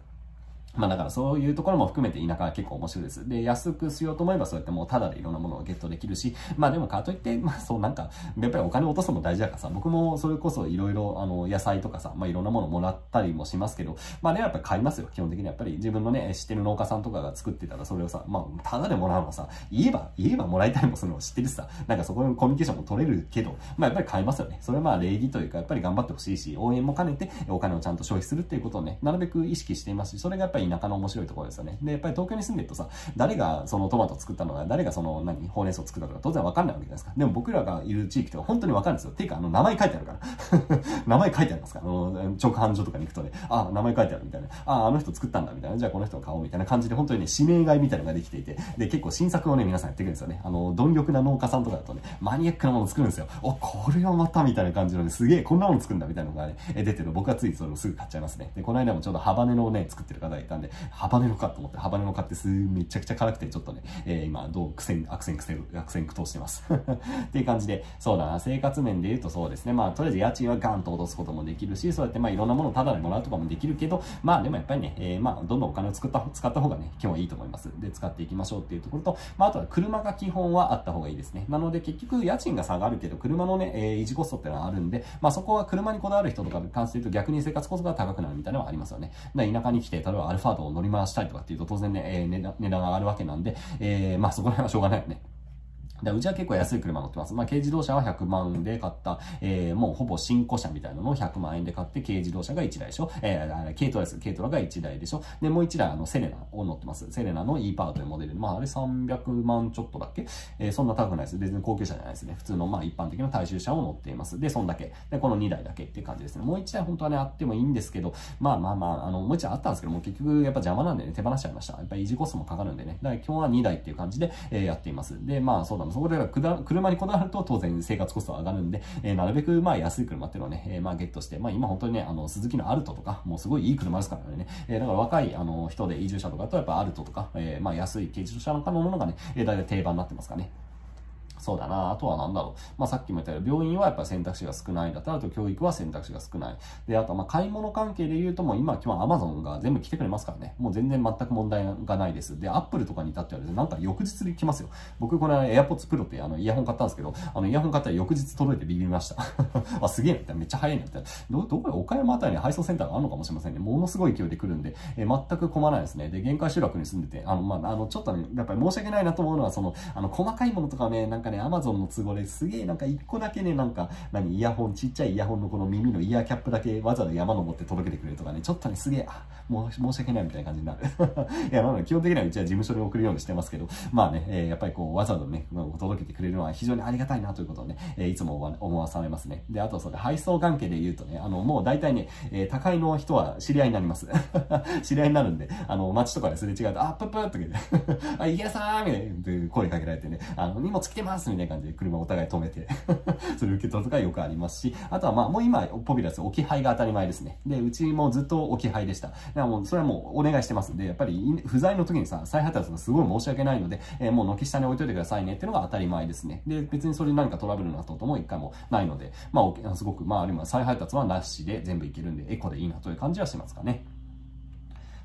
まあだからそういうところも含めて田舎は結構面白いです。で、安くしようと思えばそうやってもうタダでいろんなものをゲットできるし、まあでもかといって、[LAUGHS] まあそうなんか、やっぱりお金を落とすのも大事だからさ、僕もそれこそいろいろあの野菜とかさ、まあいろんなものもらったりもしますけど、まあね、やっぱ買いますよ。基本的にやっぱり自分のね、知ってる農家さんとかが作ってたらそれをさ、まあタダでもらうのさ、言えば、言えばもらいたいもするのを知ってるしさ、なんかそこにコミュニケーションも取れるけど、まあやっぱり買いますよね。それはまあ礼儀というか、やっぱり頑張ってほしいし、応援も兼ねてお金をちゃんと消費するっていうことをね、なるべく意識していますし、それがやっぱり田舎の面白いところですよね。で、やっぱり東京に住んでるとさ、誰がそのトマト作ったのか、誰がその何、ほうれん草作ったのか当然わかんないわけじゃないですか。でも僕らがいる地域とか本当にわかるんですよ。ていうか、あの、名前書いてあるから。[LAUGHS] 名前書いてありますか。あの、直販所とかに行くとね、あ、名前書いてあるみたいな。あ、あの人作ったんだみたいな。じゃあこの人の顔みたいな感じで本当にね、指名買いみたいなのができていて、で、結構新作をね、皆さんやってくるんですよね。あの、貪欲な農家さんとかだとね、マニアックなもの作るんですよ。お、これはまたみたいな感じのね、すげえ、こんなもの作るんだみたいなのがね、出てる僕はついそれをすぐ買っちゃいますね。で、この間もちょうどハバネのね、作ってる方がいたんで、ハバネのかと思って、ハバネのかってすめちゃくちゃ辛くて、ちょっとね、えー、今、どう苦戦、悪戦苦戦、悪戦苦闘してます。[LAUGHS] っていう感じで、そうだな、生活面で言うとそうですね、まあ、とりあえず家賃はガンと落とすこともできるし、そうやってまあ、いろんなものをタダでもらうとかもできるけど、まあ、でもやっぱりね、えー、まあ、どんどんお金を作った、使った方がね、基本はいいと思います。で、使っていきましょうっていうところと、まあ、あとは車が基本はあった方がいいですね。なので、結局、家賃が下がるけど、車のね、えー、維持コストってのはあるんで、まあ、そこは車にこだわる人とかに関して言うと、逆に生活コストが高くなるみたいなのはありますよね。田舎に来て、例えばアルファードを乗り回したいとかっていうと、当然ね、えー、値段値段が上がるわけなんで、えー、まあそこら辺はしょうがないよね。で、うちは結構安い車乗ってます。まあ、軽自動車は100万で買った、えー、もうほぼ新古車みたいなのを100万円で買って、軽自動車が1台でしょ。えー、軽トラです。軽トラが1台でしょ。で、もう1台、あの、セレナを乗ってます。セレナの e パーというモデル。まあ、あれ300万ちょっとだっけ？えー、そんな高くないです。別に高級車じゃないですね。普通の、まあ、一般的な大衆車を乗っています。で、そんだけ。で、この2台だけっていう感じですね。もう1台本当はね、あってもいいんですけど、まあまあまあ、あの、もう1台あったんですけども、結局やっぱ邪魔なんでね、手放しちゃいました。やっぱり維持コストもかかるんでね。だから今日は2台っていう感じで、えー、やっています。で、まあ、そうだそこで車にこだわると当然生活コストは上がるんで、えー、なるべくまあ安い車っていうのをね、えー、まあゲットして、まあ今本当にね、あの、鈴木のアルトとか、もうすごいいい車ですからね、えー、だから若いあの人で移住者とかとやっぱアルトとか、えー、まあ安い軽自動車なんかのものがね、えー、大体定番になってますかね。そうだな。あとは何だろう。まあ、さっきも言ったように、病院はやっぱ選択肢が少ないだったら、あと教育は選択肢が少ない。で、あとまあ、買い物関係で言うとも今、今日は Amazon が全部来てくれますからね。もう全然全く問題がないです。で、Apple とかに至ってはですね、なんか翌日で来ますよ。僕、これ AirPods Pro ってあの、イヤホン買ったんですけど、あの、イヤホン買ったら翌日届いてビビりました。[LAUGHS] あ、すげえな、みたいな。めっちゃ早いな、みたいな。ど、どこ岡山あたりに配送センターがあるのかもしれませんね。ものすごい勢いで来るんで、え、全く困らないですね。で、限界集落に住んでて、あの、まあ、あの、ちょっとね、やっぱり申し訳ないなと思うのは、その、あの、細かいものとかね、なんかね、Amazon の都合れすげえなんか一個だけね、なんか、何、イヤホン、ちっちゃいイヤホンのこの耳のイヤーキャップだけわざわざ山登って届けてくれるとかね、ちょっとね、すげえ、あ、もう申し訳ないみたいな感じになる。[LAUGHS] いや、まあ、基本的にはうちは事務所に送るようにしてますけど、まあね、えー、やっぱりこう、わざわざね、届けてくれるのは非常にありがたいなということをね、えー、いつも思わされますね。で、あとそれ、配送関係で言うとね、あの、もう大体ね、えー、高いの人は知り合いになります。[LAUGHS] 知り合いになるんで、あの、街とかですれ違うと、あ、プップッと言って、[LAUGHS] あ、池田さんみたいな声かけられてね、あの、荷物来てますみたいな感じで車お互い止めて [LAUGHS] それ受け取るとかよくありますし、あとはまあもう今、ポピュラス置き配が当たり前ですね。で、うちもずっと置き配でした。だからもうそれはもうお願いしてますんで、やっぱり不在の時にさ、再配達がすごい申し訳ないので、えー、もう軒下に置いといてくださいねっていうのが当たり前ですね。で、別にそれに何かトラブルなったことも一回もないので、まあ、すごく、まあ、あるいは再配達はなしで全部いけるんで、エコでいいなという感じはしますかね。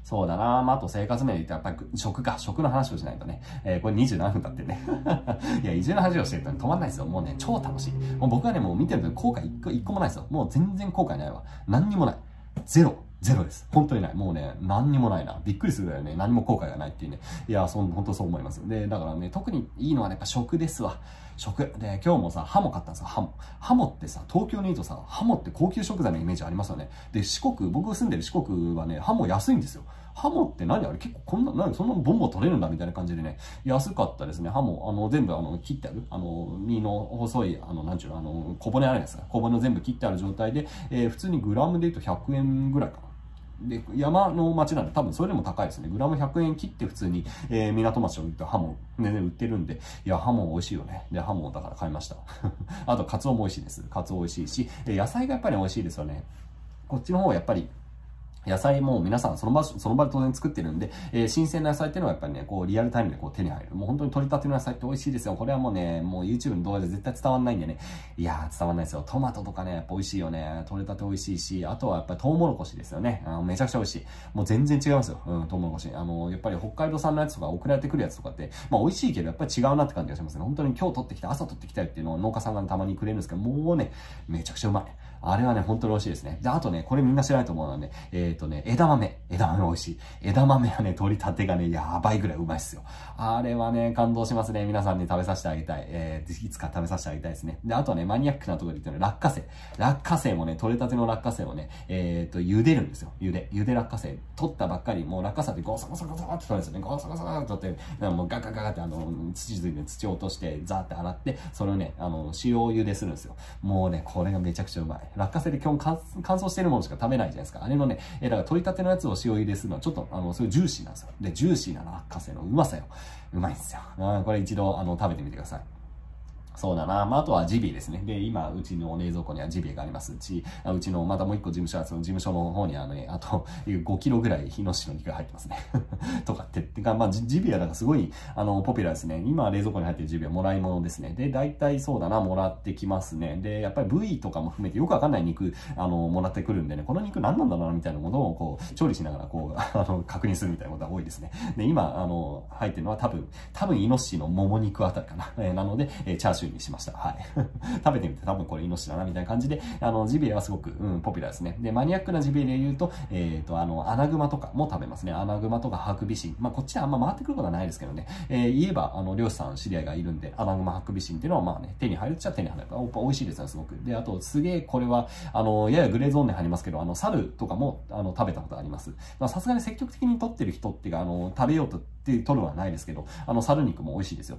そうだなまあ、あと生活面で言ったらやっぱり食か、食の話をしないとね。えー、これ27分経ってね。[LAUGHS] いや、移住の話をしてると、ね止まんないですよ。もうね、超楽しい。もう僕はね、もう見てると後悔一個一個もないですよ。もう全然後悔ないわ。何にもない。ゼロ。ゼロです。本当にない。もうね、何にもないな。びっくりするぐらいね、何も後悔がないっていうね。いや、そん本当そう思います。で、だからね、特にいいのはね、やっぱ食ですわ。食。で、今日もさ、ハモ買ったんですよ、ハモ。ハモってさ、東京にいるとさ、ハモって高級食材のイメージありますよね。で、四国、僕が住んでる四国はね、ハモ安いんですよ。ハモって何あれ？結構こんな、何そんなボンボン取れるんだみたいな感じでね、安かったですね。ハモ、あの、全部あの、切ってある。あの、身の細い、あの、なんちゅうの、あの、小骨あるんですか。小骨を全部切ってある状態で、えー、普通にグラムで言うと100円ぐらいかな。で、山の町なんで多分それでも高いですね。グラム100円切って普通に、えー、港町を売ってハモ、ね、売ってるんで、いや、ハモ美味しいよね。で、ハモだから買いました。[LAUGHS] あと、カツオも美味しいです。カツオ美味しいし、野菜がやっぱり美味しいですよね。こっちの方はやっぱり、野菜も皆さんその場、その場で当然作ってるんで、えー、新鮮な野菜っていうのはやっぱりね、こう、リアルタイムでこう手に入る。もう本当に取り立ての野菜って美味しいですよ。これはもうね、もう YouTube の動画で絶対伝わんないんでね。いやー、伝わんないですよ。トマトとかね、やっぱ美味しいよね。取れたて美味しいし、あとはやっぱりトウモロコシですよね。あめちゃくちゃ美味しい。もう全然違いますよ。うん、トウモロコシ。あの、やっぱり北海道産のやつとか送られてくるやつとかって、まあ美味しいけどやっぱり違うなって感じがしますね。本当に今日取ってきた、朝取ってきたよっていうのを農家さんがたまにくれるんですけど、もうね、めちゃくちゃうまい。あれはね、本当に美味しいですね。で、あとね、これみんな知らないと思うのはね、えっ、ー、とね、枝豆。枝豆美味しい。枝豆はね、取り立てがね、やばいぐらいうまいっすよ。あれはね、感動しますね。皆さんに食べさせてあげたい。えー、いつか食べさせてあげたいですね。で、あとね、マニアックなところで言ったら、落花生。落花生もね、取れたての落花生をね、えっ、ー、と、茹でるんですよ。茹で。茹で落花生。取ったばっかり、もう落花生ってゴソゴソゴソって取るんですよね。ゴソゴソって取って、もうガガガガってあの、土ついて土を落として、ザーって洗って、それをね、あの、塩を茹でするんですよ。もうね、これがめちゃくちゃうまい。落花生で基本乾燥してるものしか食べないじゃないですか。あれのね、えだから取り立てのやつを塩茹でするのはちょっと、あの、そういうジューシーなんですよ。で、ジューシーな落花生のうまさよ。うまいんですよ。これ一度、あの、食べてみてください。そうだな。まあ、あとはジビエですね。で、今、うちの冷蔵庫にはジビエがあります。うち、うちの、またもう一個事務所は、その事務所の方にはね、あと、5キロぐらいイノシシの肉が入ってますね。[LAUGHS] とかって、てか、まあ、ジビエはなんかすごい、あの、ポピュラーですね。今、冷蔵庫に入ってるジビエはもらい物ですね。で、大体そうだな、もらってきますね。で、やっぱり部位とかも含めてよくわかんない肉、あの、もらってくるんでね、この肉何なんだろうな、みたいなものを、こう、調理しながら、こう、[LAUGHS] あの、確認するみたいなことが多いですね。で、今、あの、入ってるのは多分、多分、イノシシのもも肉あたりかな。えー、なので、えー、チャーシューにしました。はい。[LAUGHS] 食べてみて多分これイノシシだなみたいな感じで、あの、ジビエはすごく、うん、ポピュラーですね。で、マニアックなジビエで言うと、えっ、ー、と、あの、アナグマとかも食べますね。アナグマとかハクビシン。まあ、こっちはあんま回ってくることはないですけどね。えー、言えば、あの、猟師さん知り合いがいるんで、アナグマハクビシンっていうのはまあね、手に入るっちゃ手に入る。やっぱ美味しいですよ、すごく。で、あと、すげえこれは、あの、ややグレーゾーンで入りますけど、あの、猿とかも、あの、食べたことあります。さすがに積極的に取ってる人っていうか、あの、食べようとって取るはないですけど、あの、猿肉も美味しいですよ。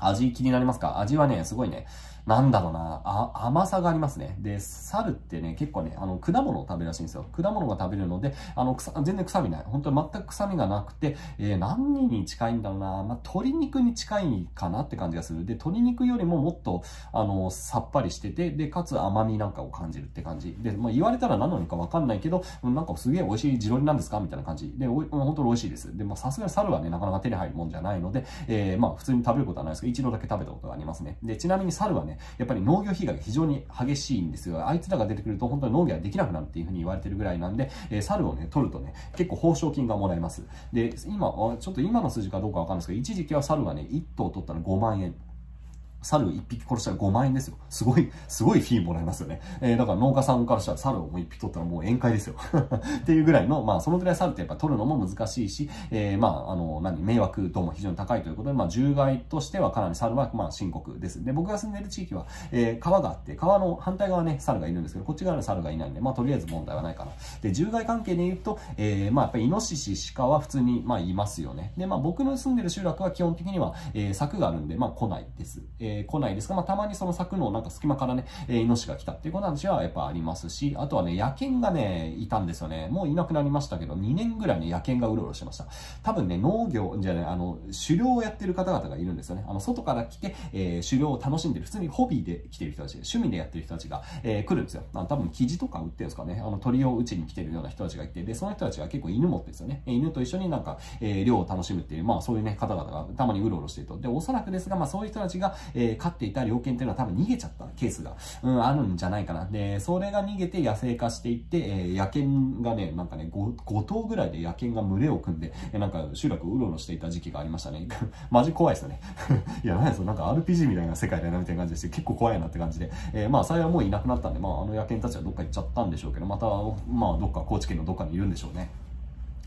味気になりますか？味はね、すごいね、なんだろうな、あ、甘さがありますね。で、猿ってね、結構ね、あの、果物を食べるらしいんですよ。果物が食べるので、あの、全然臭みない。本当に全く臭みがなくて、えー、何に近いんだろうな、まあ、鶏肉に近いかなって感じがする。で、鶏肉よりももっと、あの、さっぱりしてて、で、かつ甘みなんかを感じるって感じ。で、まあ、言われたら何なのかわかんないけど、なんかすげえ美味しい地鶏なんですか？みたいな感じ。で、お本当に美味しいです。で、まあ、さすがに猿はね、なかなか手に入るもんじゃないので、えー、まあ、普通に食べることはないですけど、一度だけ食べたことがありますね。で、ちなみに猿はね、やっぱり農業被害が非常に激しいんですよ。あいつらが出てくると本当に農業ができなくなるっていうふうに言われてるぐらいなんで、えー、猿をね、取るとね、結構報奨金がもらえます。で、今、ちょっと今の数字かどうかわかんないですけど、一時期は猿がね、1頭取ったら5万円。猿1匹殺したら5万円ですよ。すごい、すごいフィーもらえますよね。えー、だから農家さんからしたら猿をもう1匹取ったらもう宴会ですよ。[LAUGHS] っていうぐらいの、まあそのぐらい猿ってやっぱ取るのも難しいし、えー、まああの、何、迷惑度も非常に高いということで、まあ獣害としてはかなり猿はまあ深刻です。で、僕が住んでる地域は、えー、川があって、川の反対側ね、猿がいるんですけど、こっち側に猿がいないんで、まあとりあえず問題はないかな。で、獣害関係で言うと、えー、まあやっぱりイノシシ、鹿は普通にまあいますよね。で、まあ僕の住んでる集落は基本的には、えー、柵があるんで、まあ来ないです。えー、え来ないですが、まあたまにその柵のなんか隙間からね、えー、イノシが来たっていう話はやっぱありますし、あとはね、野犬がね、いたんですよね。もういなくなりましたけど、2年ぐらいね、野犬がうろうろしてました。多分ね、農業、じゃね、あの、狩猟をやってる方々がいるんですよね。あの、外から来て、えー、狩猟を楽しんでる、普通にホビーで来てる人たち、趣味でやってる人たちが、えー、来るんですよ。あの多分、生地とか売ってるんですかね。あの、鳥を打ちに来てるような人たちがいて、で、その人たちが結構犬持ってるんですよね。犬と一緒になんか、えー、猟を楽しむっていう、まあ、そういうね、方々がたまにうろうろしてると。で、おそらくですが、まあ、そういう人たちが、ー、飼っていた猟犬っていうのは多分逃げちゃったケースが、うん、あるんじゃないかな。で、それが逃げて野生化していって、えー、野犬がね、なんかね5、5頭ぐらいで野犬が群れを組んで、えなんか集落をうろうろしていた時期がありましたね。[LAUGHS] マジ怖いですよね。[LAUGHS] いや、何ですよ。なんか RPG みたいな世界だなみたいな感じでして、結構怖いなって感じで。えー、まあ、幸いもういなくなったんで、まあ、あの野犬たちはどっか行っちゃったんでしょうけど、また、まあ、どっか高知県のどっかにいるんでしょうね。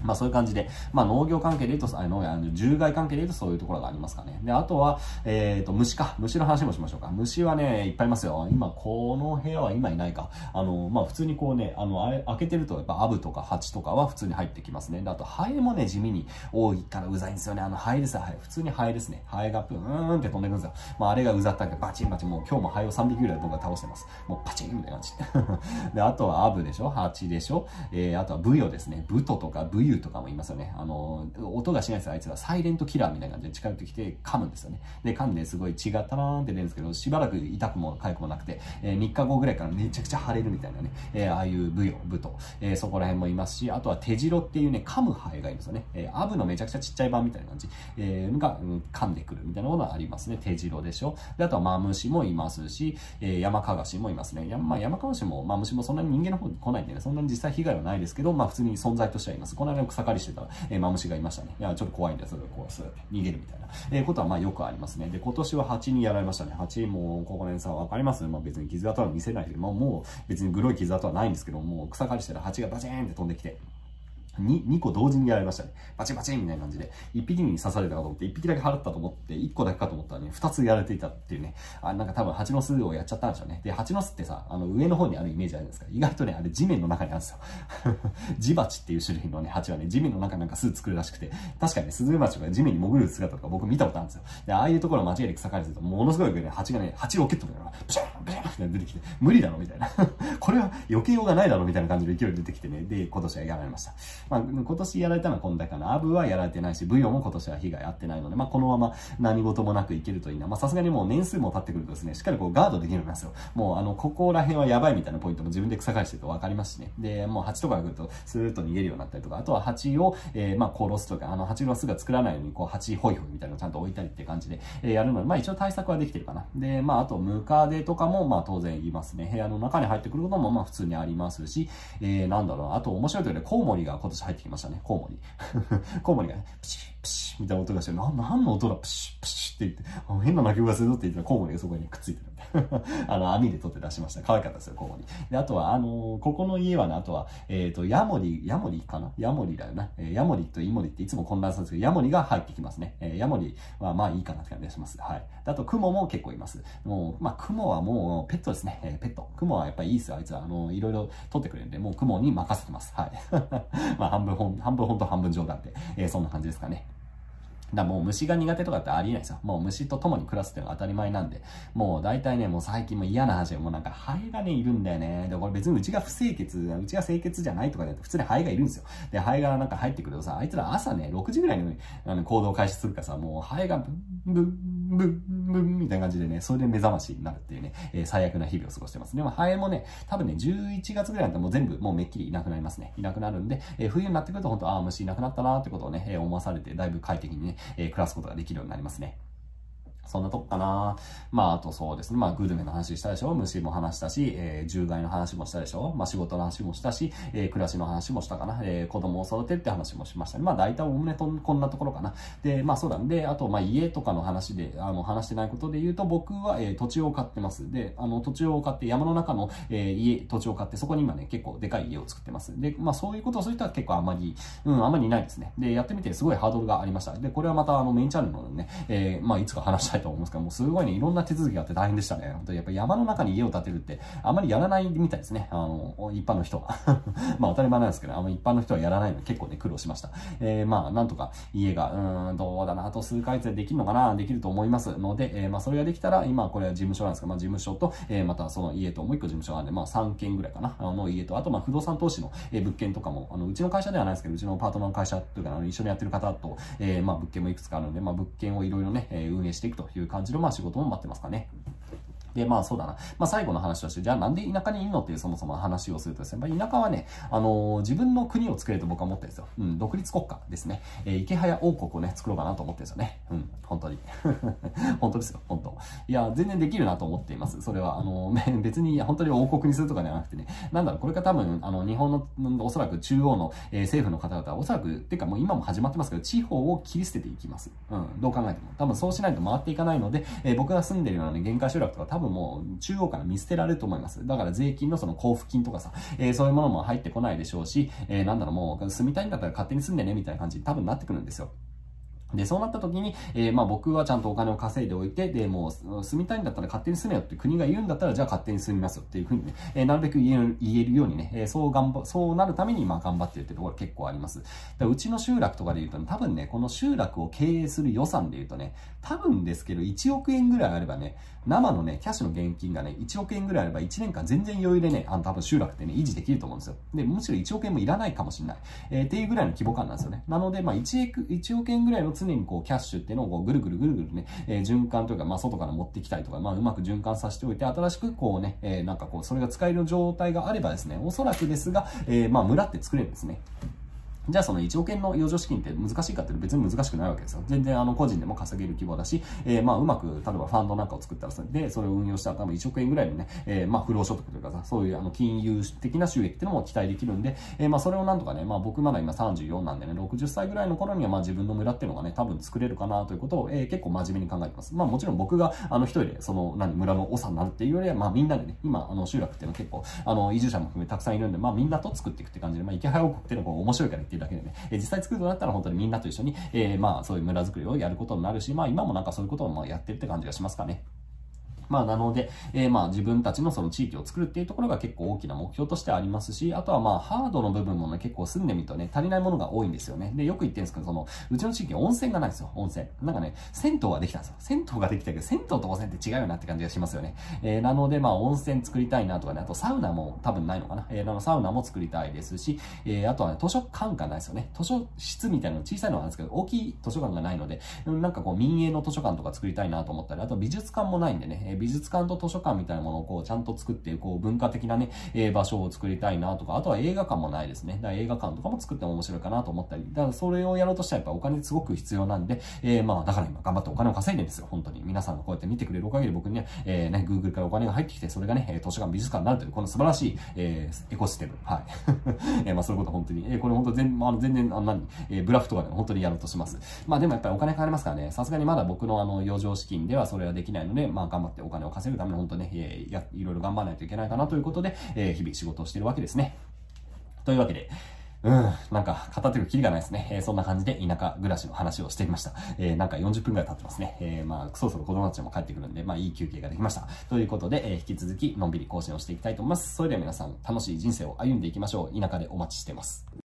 まあそういう感じで、まあ農業関係で言うと、あの、あの獣害関係で言うとそういうところがありますかね。で、あとは、えっ、ー、と、虫か。虫の話もしましょうか。虫はね、いっぱいいますよ。今、この部屋は今いないか。あの、まあ普通にこうね、あの、あれ、開けてると、やっぱアブとかハチとかは普通に入ってきますね。で、あと、ハエもね、地味に多いからうざいんですよね。あの、ハエですよ、ハエ。普通にハエですね。ハエがプーンって飛んでくるんですよ。まああれがうざったけど、バチンバチン、もう今日もハエを3匹ぐらい僕が倒してます。もうパチンみたいな感じ。[LAUGHS] で、あとはアブでしょ？ハチでしょ？えー、あとはブヨですね。ブトとかブ武とかもいますよね。あの、音がしないですあいつら。サイレントキラーみたいな感じで近寄ってきて噛むんですよね。で、噛んですごい血がタラーンって出るんですけど、しばらく痛くも痒くもなくて、えー、3日後ぐらいからめちゃくちゃ腫れるみたいなね、えー、ああいう武勇、武と、えー、そこら辺もいますし、あとは手白っていうね、噛むハエがいるんですよね。えー、アブのめちゃくちゃちっちゃい版みたいな感じ、えー、が、うん、噛んでくるみたいなものはありますね。手白でしょ。で、あとはマムシもいますし、えー、山かがしもいますね。やまあ、山かがしもマムシもそんなに人間の方に来ないんでね、そんなに実際被害はないですけど、まあ普通に存在としてはいます。この間草刈りしてた、えー、マムシがいましたね。いや、ちょっと怖いんで、それをこう、す逃げるみたいな、えー、ことはまあよくありますね。で、今年は蜂にやられましたね。蜂も、ここねさ、わかります？まあ別に傷跡は見せないけど、まあもう別にグロい傷跡はないんですけど、もう草刈りしてたら蜂がバチーンって飛んできて、2, 2個同時にやられましたね。バチバチみたいな感じで、1匹に刺されたかと思って、1匹だけ払ったと思って、1個だけかと思ったらね、2つやられていたっていうね、あなんか多分蜂の巣をやっちゃったんでしょうね。で、蜂の巣ってさ、あの上の方にあるイメージあるんですか意外とね、あれ地面の中にあるんですよ。ジバチっていう種類のね、蜂はね、地面の中なんか巣作るらしくて、確かにね、スズメバチとか地面に潜る姿とか僕見たことあるんですよ。で、ああいうところ間違えて草刈りすると、ものすごいね、蜂がね、蜂ロケットみたいな、プシャンプシャンって出てきて、無理だろみたいな。[LAUGHS] これは避けようがないだろみたいな感じで勢い出てきてね、で、今年はやられました。まあ、今年やられたのは今代かな。アブはやられてないし、ブヨも今年は被害あってないので、まあ、このまま何事もなくいけるといいな。まあ、さすがにもう年数も経ってくるとですね、しっかりこうガードできるんですよ。もう、あの、ここら辺はやばいみたいなポイントも自分で草刈りしてると分かりますしね。で、もう蜂とかが来ると、スーッと逃げるようになったりとか、あとは蜂を、えー、まあ、殺すとか、あの、蜂の巣が作らないように、こう、蜂ホイホイみたいなのをちゃんと置いたりって感じで、えー、やるので、まあ、一応対策はできてるかな。で、まあ、あと、ムカデとかも、まあ、当然いますね。部屋の中に入ってくることも、まあ、普通にありますし、えー、なんだろうあと、面白いところで、コウモリが今年入ってきましたね。コウモリ。[LAUGHS] コウモリがね、プチッ、プシッみたいな音がして、な、何の音だ、プシッ、プシッって言って、変な鳴き声するぞって言ったらコウモリがそこにくっついてる。[LAUGHS] あの、網で取って出しました。可愛かったですよ、コウモリ。で、あとは、あのー、ここの家はね、あとは、えっ、ー、と、ヤモリ、ヤモリかな？ヤモリだよな？えー、ヤモリとイモリっていつも混乱するんですけど、ヤモリが入ってきますね。えー、ヤモリはまあいいかなって感じがします。はい。あと、クモも結構います。もう、まあ、クモはもうペットですね。えー、ペット。クモはやっぱりいいですよ、あいつは。あの、いろいろ取ってくれるんで、もうクモに任せてます。はい。[LAUGHS] まあ、半分、半分ほんと半分冗談で、えー、そんな感じですかね。だもう虫が苦手とかってありえないですよ。もう虫と共に暮らすっていうのが当たり前なんで、もう大体ね、もう最近も嫌な話で、もうなんかハエがね、いるんだよね。で、これ別にうちが不清潔、うちが清潔じゃないとかで普通にハエがいるんですよ。で、ハエがなんか入ってくるとさ、あいつら朝ね、6時ぐらいにあの行動開始するからさ、もうハエがブンブンブンブンみたいな感じでね、それで目覚ましになるっていうね、えー、最悪な日々を過ごしてます。でもハエもね、多分ね、11月ぐらいだったらもう全部もうめっきりいなくなりますね。いなくなるんで、えー、冬になってくると本当、ああ、虫いなくなったなーってことをね、えー、思わされて、だいぶ快適にね、え暮らすことができるようになりますね。そんなとこかな。まあ、あとそうですね。まあ、グルメの話したでしょ虫も話したし、えー、獣害の話もしたでしょまあ、仕事の話もしたし、えー、暮らしの話もしたかな。えー、子供を育てるって話もしましたね。まあ、大体おおむねとこんなところかな。で、まあ、そうだんで、あと、まあ、家とかの話で、あの、話してないことで言うと、僕は、えー、土地を買ってます。で、あの、土地を買って、山の中の、えー、家、土地を買って、そこに今ね、結構でかい家を作ってます。で、まあ、そういうことをする人は結構あんまり、うん、あんまりいないですね。で、やってみてすごいハードルがありました。で、これはまた、あの、メインチャンネルのね、えー、まあ、いつか話したたいと思うんですけども、すごいね、いろんな手続きがあって大変でしたね。本当にやっぱ山の中に家を建てるって、あまりやらないみたいですね。あの、一般の人は。[LAUGHS] まあ当たり前なんですけど、あの一般の人はやらないので結構ね、苦労しました。えー、まあなんとか家が、うん、どうだな、あと数ヶ月でできるのかな、できると思いますので、えー、まあそれができたら、今これは事務所なんですけど、まあ事務所と、えー、またその家ともう一個事務所があるんで、まあ3件ぐらいかな、あの家と、あとまあ不動産投資の、え物件とかも、あの、うちの会社ではないですけど、うちのパートナーの会社というか、あの一緒にやってる方と、えー、まあ物件もいくつかあるので、まあ物件をいろいろね、運営していくとという感じの、まあ仕事も待ってますかね。で、まあそうだな。まあ最後の話として、じゃあなんで田舎にいるのっていうそもそも話をするとですね、やっぱ田舎はね、あのー、自分の国を作れると僕は思ってるんですよ。うん、独立国家ですね。えー、池早王国をね、作ろうかなと思ってるんですよね。うん、本当に。[LAUGHS] 本当ですよ、本当。いや、全然できるなと思っています。それは、あのー、別に本当に王国にするとかではなくてね、なんだろう、これが多分、あの、日本の、おそらく中央の、えー、政府の方々は、おそらく、ってかもう今も始まってますけど、地方を切り捨てていきます。うん、どう考えても。多分そうしないと回っていかないので、えー、僕が住んでるようなね、限界集落とか多分もう中央から見捨てられると思います。だから税金のその交付金とかさ、えー、そういうものも入ってこないでしょうし、えー、なんだろう、もう住みたいんだったら勝手に住んでね、みたいな感じに多分なってくるんですよ。で、そうなった時に、えー、まあ僕はちゃんとお金を稼いでおいて、で、もう住みたいんだったら勝手に住めよって国が言うんだったら、じゃあ勝手に住みますよっていうふうにね、えー、なるべく言える言えるようにね、えー、そう頑張、そうなるために、まあ頑張ってるってところ結構あります。うちの集落とかで言うと、ね、多分ね、この集落を経営する予算で言うとね、多分ですけど、1億円ぐらいあればね、生のね、キャッシュの現金がね、1億円ぐらいあれば1年間全然余裕でね、あの多分集落ってね、維持できると思うんですよ。で、むしろ1億円もいらないかもしれない。えー、っていうぐらいの規模感なんですよね。なので、まあ1億 ,1 億円ぐらいの常にこう、キャッシュっていうのをこうぐるぐるぐるぐるね、えー、循環というか、まあ外から持ってきたりとか、まあうまく循環させておいて、新しくこうね、えー、なんかこう、それが使える状態があればですね、おそらくですが、えー、まあ村って作れるんですね。じゃあその1億円の余剰資金って難しいかって別に難しくないわけですよ。全然あの個人でも稼げる規模だし、えー、まあうまく、例えばファンドなんかを作ったらそれで、それを運用したら多分1億円ぐらいのね、えー、まあ不労所得というかさ、そういうあの金融的な収益っていうのも期待できるんで、えー、まあそれをなんとかね、まあ僕まだ今34なんでね、60歳ぐらいの頃にはまあ自分の村っていうのがね、多分作れるかなということを、えー、結構真面目に考えてます。まあもちろん僕があの一人でその何村の長になるっていうよりは、まあみんなでね、今あの集落っていうのは結構あの移住者も含めたくさんいるんで、まあみんなと作っていくって感じで、まあ池原王国っていうのが面白いからってるだけでね、えー、実際作るとなったら本当にみんなと一緒に、えー、まあそういう村づくりをやることになるし、まあ今もなんかそういうことをまあやってるって感じがしますかね。まあ、なので、えー、まあ、自分たちのその地域を作るっていうところが結構大きな目標としてありますし、あとはまあ、ハードの部分もね、結構住んでみるとね、足りないものが多いんですよね。で、よく言ってるんですけど、その、うちの地域温泉がないんですよ、温泉。なんかね、銭湯ができたんですよ。銭湯ができたけど、銭湯と温泉って違うよなって感じがしますよね。えー、なので、まあ、温泉作りたいなとかね、あとサウナも多分ないのかな。えー、なのサウナも作りたいですし、えー、あとはね、図書館がないですよね。図書室みたいなの小さいのなんですけど、大きい図書館がないので、なんかこう、民営の図書館とか作りたいなと思ったり、あと美術館もないんでね、美術館と図書館みたいなものをこうちゃんと作って、こう文化的なね、えー、場所を作りたいなとか、あとは映画館もないですね。だから映画館とかも作っても面白いかなと思ったり、だからそれをやろうとしたらやっぱお金すごく必要なんで、えー、まあだから今頑張ってお金を稼いでるんですよ、本当に。皆さんがこうやって見てくれるおかげで僕にね、えー、ね、Google からお金が入ってきて、それがね、図書館、美術館になるという、この素晴らしい、えー、エコシステム。はい。[LAUGHS] えー、まあそういうこと本当に、えー、これ本当全、まあ、全然、あの何、えー、ブラフとかでも本当にやろうとします。まあでもやっぱりお金かかりますからね、さすがにまだ僕のあの余剰資金ではそれはできないので、まあ頑張ってお金を稼ぐために本当ね、えー、や、いろいろ頑張らないといけないかなということで、えー、日々仕事をしているわけですね。というわけで、うん、なんか、片手がキリがないですね。えー、そんな感じで田舎暮らしの話をしてみました。えー、なんか40分くらい経ってますね。えー、まあ、そろそろ子供たちも帰ってくるんで、まあ、いい休憩ができました。ということで、えー、引き続き、のんびり更新をしていきたいと思います。それでは皆さん、楽しい人生を歩んでいきましょう。田舎でお待ちしてます。